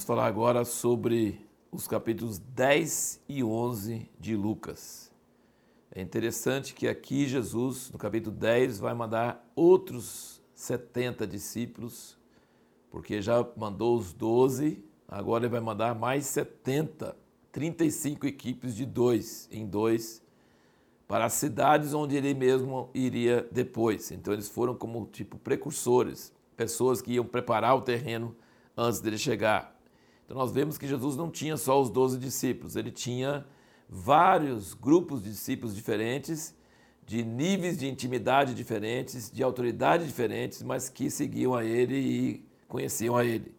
Vamos falar agora sobre os capítulos 10 e 11 de Lucas. É interessante que aqui Jesus, no capítulo 10, vai mandar outros 70 discípulos, porque já mandou os 12, agora ele vai mandar mais 70, 35 equipes de dois em dois, para as cidades onde ele mesmo iria depois. Então eles foram como tipo precursores, pessoas que iam preparar o terreno antes dele chegar. Então nós vemos que Jesus não tinha só os doze discípulos, ele tinha vários grupos de discípulos diferentes, de níveis de intimidade diferentes, de autoridade diferentes, mas que seguiam a ele e conheciam a ele.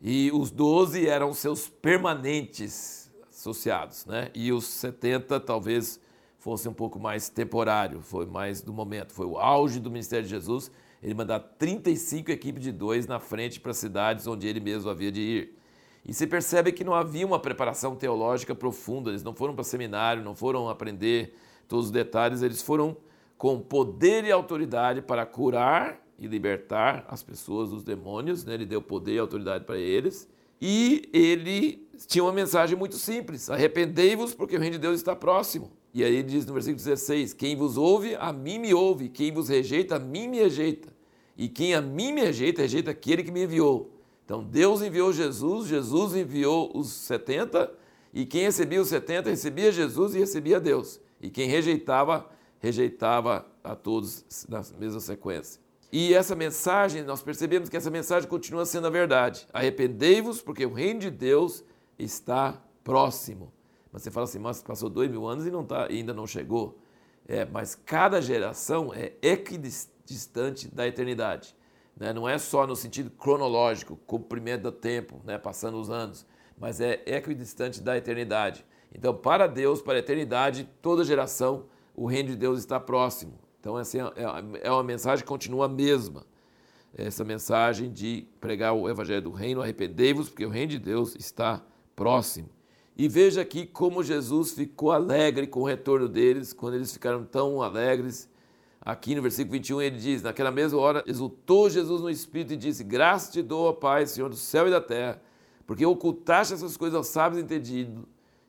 E os doze eram seus permanentes associados, né? E os 70 talvez fosse um pouco mais temporário, foi mais do momento, foi o auge do ministério de Jesus, ele mandar 35 equipes de dois na frente para cidades onde ele mesmo havia de ir. E se percebe que não havia uma preparação teológica profunda, eles não foram para seminário, não foram aprender todos os detalhes, eles foram com poder e autoridade para curar e libertar as pessoas dos demônios, né? ele deu poder e autoridade para eles. E ele tinha uma mensagem muito simples: arrependei-vos, porque o reino de Deus está próximo. E aí ele diz no versículo 16: Quem vos ouve, a mim me ouve, quem vos rejeita, a mim me rejeita. E quem a mim me rejeita, rejeita aquele que me enviou. Então Deus enviou Jesus, Jesus enviou os 70, e quem recebia os 70 recebia Jesus e recebia Deus. E quem rejeitava, rejeitava a todos na mesma sequência. E essa mensagem, nós percebemos que essa mensagem continua sendo a verdade. Arrependei-vos, porque o reino de Deus está próximo. Mas você fala assim, mas passou dois mil anos e não tá, ainda não chegou. É, mas cada geração é equidistante da eternidade. Né? Não é só no sentido cronológico, comprimento do tempo, né? passando os anos, mas é equidistante da eternidade. Então, para Deus, para a eternidade, toda geração, o reino de Deus está próximo. Então, assim, é, é uma mensagem que continua a mesma. Essa mensagem de pregar o evangelho do reino, arrependei-vos, porque o reino de Deus está próximo. E veja aqui como Jesus ficou alegre com o retorno deles, quando eles ficaram tão alegres Aqui no versículo 21 ele diz: Naquela mesma hora exultou Jesus no Espírito e disse: Graças te dou, ó Pai, Senhor do céu e da terra, porque ocultaste essas coisas aos sábios entendidos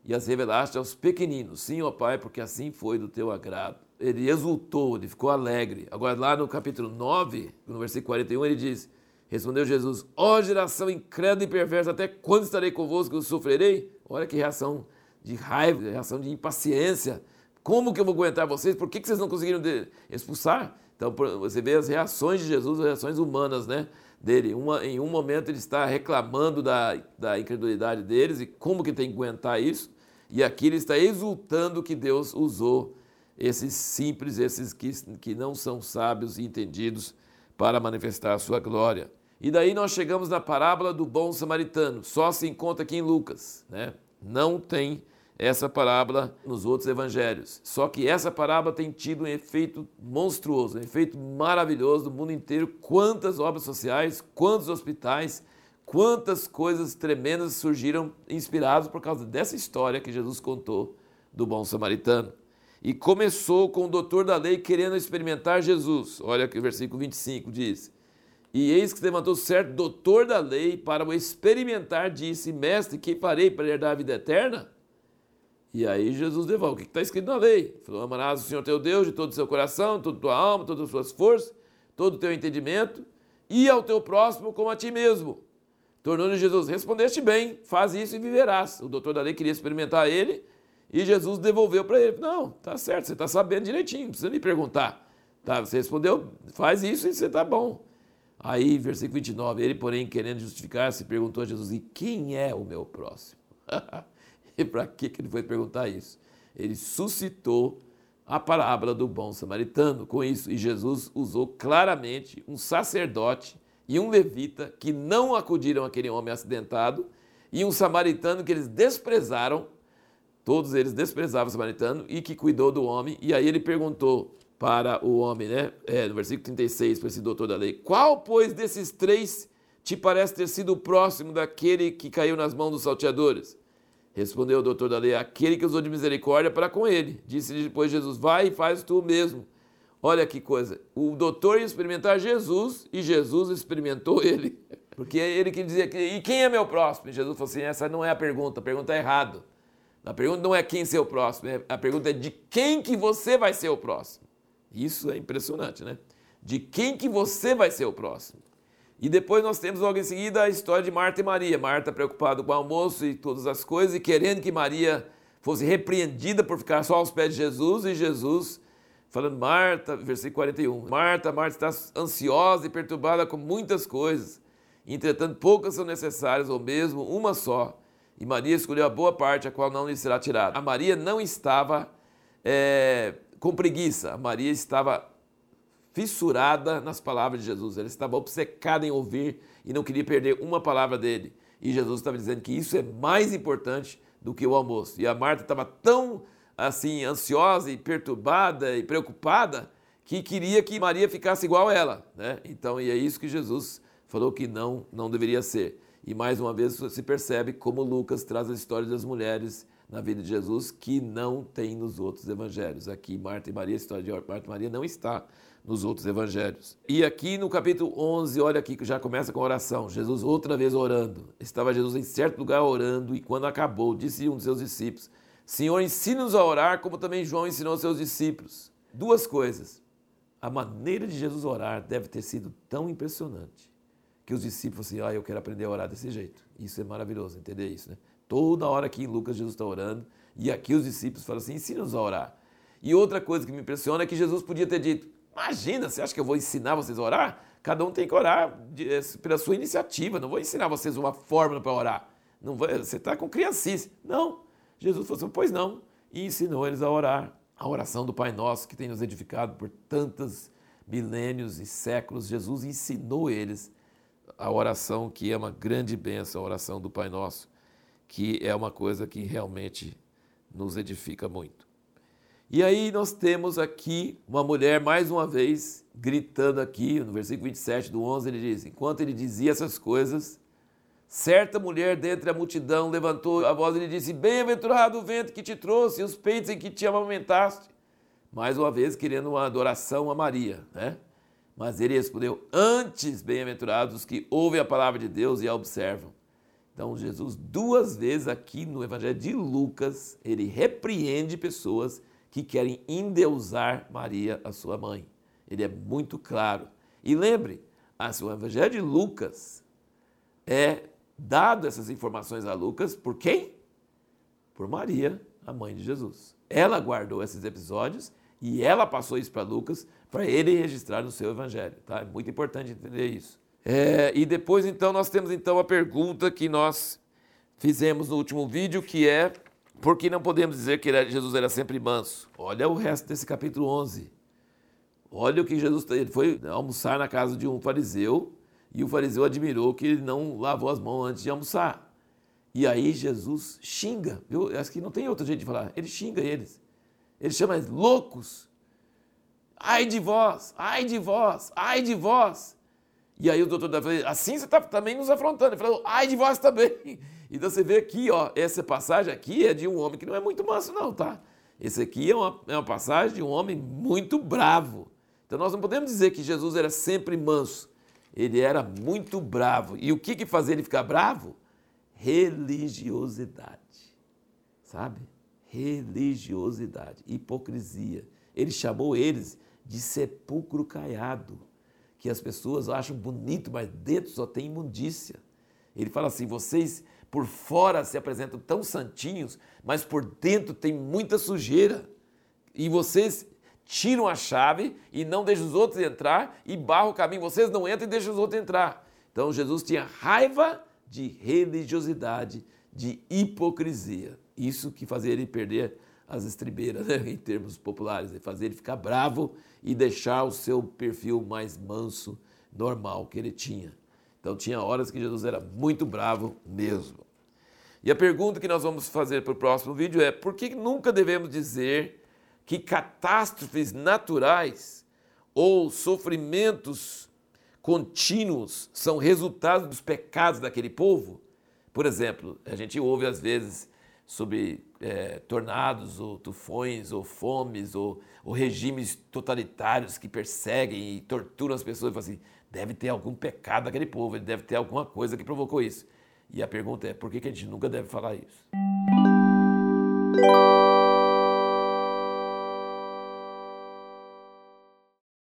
e as revelaste aos pequeninos. Sim, ó Pai, porque assim foi do teu agrado. Ele exultou, ele ficou alegre. Agora, lá no capítulo 9, no versículo 41, ele diz: Respondeu Jesus: Ó geração incrédula e perversa, até quando estarei convosco e sofrerei? Olha que reação de raiva, reação de impaciência. Como que eu vou aguentar vocês? Por que, que vocês não conseguiram expulsar? Então você vê as reações de Jesus, as reações humanas, né? Dele. Uma, em um momento ele está reclamando da, da incredulidade deles e como que tem que aguentar isso. E aqui ele está exultando que Deus usou esses simples, esses que, que não são sábios e entendidos para manifestar a sua glória. E daí nós chegamos na parábola do bom samaritano. Só se encontra aqui em Lucas, né? Não tem essa parábola nos outros evangelhos. Só que essa parábola tem tido um efeito monstruoso, um efeito maravilhoso no mundo inteiro. Quantas obras sociais, quantos hospitais, quantas coisas tremendas surgiram inspirados por causa dessa história que Jesus contou do bom samaritano. E começou com o doutor da lei querendo experimentar Jesus. Olha que o versículo 25 diz: E eis que se levantou certo doutor da lei para o experimentar, disse: Mestre, que farei para herdar a vida eterna? E aí Jesus devolve. O que está escrito na lei? Falou, amarás o Senhor teu Deus de todo o seu coração, toda a tua alma, todas as suas forças, todo o teu entendimento, e ao teu próximo como a ti mesmo. Tornou-lhe Jesus, respondeste bem, faz isso e viverás. O doutor da lei queria experimentar ele, e Jesus devolveu para ele. Não, tá certo, você está sabendo direitinho, não precisa me perguntar. Tá, você respondeu, faz isso e você está bom. Aí, versículo 29, ele, porém, querendo justificar-se, perguntou a Jesus, e quem é o meu próximo? E para que ele foi perguntar isso? Ele suscitou a parábola do bom samaritano com isso. E Jesus usou claramente um sacerdote e um levita que não acudiram àquele homem acidentado e um samaritano que eles desprezaram. Todos eles desprezavam o samaritano e que cuidou do homem. E aí ele perguntou para o homem, né? É, no versículo 36, para esse doutor da lei: Qual, pois, desses três te parece ter sido o próximo daquele que caiu nas mãos dos salteadores? Respondeu o doutor da lei, aquele que usou de misericórdia para com ele. Disse depois Jesus, vai e faz tu mesmo. Olha que coisa, o doutor ia experimentar Jesus e Jesus experimentou ele. Porque ele que dizia que, e quem é meu próximo? E Jesus falou assim, essa não é a pergunta, a pergunta é errada. A pergunta não é quem ser o próximo, é, a pergunta é de quem que você vai ser o próximo. Isso é impressionante, né? De quem que você vai ser o próximo. E depois nós temos logo em seguida a história de Marta e Maria. Marta preocupada com o almoço e todas as coisas e querendo que Maria fosse repreendida por ficar só aos pés de Jesus e Jesus falando, Marta, versículo 41, Marta, Marta está ansiosa e perturbada com muitas coisas, entretanto poucas são necessárias, ou mesmo uma só. E Maria escolheu a boa parte, a qual não lhe será tirada. A Maria não estava é, com preguiça, a Maria estava fissurada nas palavras de Jesus, ela estava obcecada em ouvir e não queria perder uma palavra dele. E Jesus estava dizendo que isso é mais importante do que o almoço. E a Marta estava tão assim ansiosa e perturbada e preocupada que queria que Maria ficasse igual a ela, né? Então, e é isso que Jesus falou que não não deveria ser. E mais uma vez se percebe como Lucas traz a história das mulheres na vida de Jesus que não tem nos outros evangelhos. Aqui Marta e Maria, a história de Marta e Maria não está nos outros evangelhos. E aqui no capítulo 11, olha aqui que já começa com oração. Jesus outra vez orando. Estava Jesus em certo lugar orando e quando acabou, disse um de seus discípulos: Senhor, ensina-nos a orar como também João ensinou aos seus discípulos. Duas coisas. A maneira de Jesus orar deve ter sido tão impressionante que os discípulos assim, ah, eu quero aprender a orar desse jeito. Isso é maravilhoso, entender isso, né? Toda hora aqui em Lucas Jesus está orando e aqui os discípulos falam assim, ensina-nos a orar. E outra coisa que me impressiona é que Jesus podia ter dito, imagina, você acha que eu vou ensinar vocês a orar? Cada um tem que orar eh, pela sua iniciativa, não vou ensinar vocês uma fórmula para orar. Não você está com criancice. Não. Jesus falou assim, pois não. E ensinou eles a orar. A oração do Pai Nosso, que tem nos edificado por tantos milênios e séculos, Jesus ensinou eles a oração que é uma grande bênção, a oração do Pai Nosso, que é uma coisa que realmente nos edifica muito. E aí nós temos aqui uma mulher, mais uma vez, gritando aqui, no versículo 27 do 11, ele diz, enquanto ele dizia essas coisas, certa mulher dentre a multidão levantou a voz e disse, bem-aventurado o vento que te trouxe e os peitos em que te amamentaste. Mais uma vez, querendo uma adoração a Maria, né? Mas ele respondeu: Antes, bem-aventurados os que ouvem a palavra de Deus e a observam. Então, Jesus, duas vezes aqui no Evangelho de Lucas, ele repreende pessoas que querem endeusar Maria, a sua mãe. Ele é muito claro. E lembre, o Evangelho de Lucas é dado essas informações a Lucas por quem? Por Maria, a mãe de Jesus. Ela guardou esses episódios e ela passou isso para Lucas para ele registrar no seu evangelho. Tá? É muito importante entender isso. É, e depois, então, nós temos então a pergunta que nós fizemos no último vídeo, que é por que não podemos dizer que Jesus era sempre manso? Olha o resto desse capítulo 11. Olha o que Jesus ele foi almoçar na casa de um fariseu e o fariseu admirou que ele não lavou as mãos antes de almoçar. E aí Jesus xinga, viu? Acho que não tem outro jeito de falar. Ele xinga eles. Ele chama eles loucos. Ai de vós, ai de vós, ai de vós. E aí o doutor Davi falou, assim você está também nos afrontando. Ele falou, ai de vós também. Então você vê aqui, ó, essa passagem aqui é de um homem que não é muito manso não, tá? Esse aqui é uma, é uma passagem de um homem muito bravo. Então nós não podemos dizer que Jesus era sempre manso. Ele era muito bravo. E o que, que fazia ele ficar bravo? Religiosidade. Sabe? Religiosidade, hipocrisia. Ele chamou eles de sepulcro caiado, que as pessoas acham bonito, mas dentro só tem imundícia. Ele fala assim: vocês por fora se apresentam tão santinhos, mas por dentro tem muita sujeira. E vocês tiram a chave e não deixam os outros entrar e barram o caminho. Vocês não entram e deixam os outros entrar. Então Jesus tinha raiva de religiosidade, de hipocrisia. Isso que fazia ele perder as estribeiras, né, em termos populares, é fazer ele ficar bravo e deixar o seu perfil mais manso, normal que ele tinha. Então tinha horas que Jesus era muito bravo mesmo. E a pergunta que nós vamos fazer para o próximo vídeo é: por que nunca devemos dizer que catástrofes naturais ou sofrimentos contínuos são resultado dos pecados daquele povo? Por exemplo, a gente ouve às vezes sobre é, tornados, ou tufões, ou fomes, ou, ou, regimes totalitários que perseguem e torturam as pessoas. Fala assim, deve ter algum pecado daquele povo, ele deve ter alguma coisa que provocou isso. E a pergunta é, por que, que a gente nunca deve falar isso?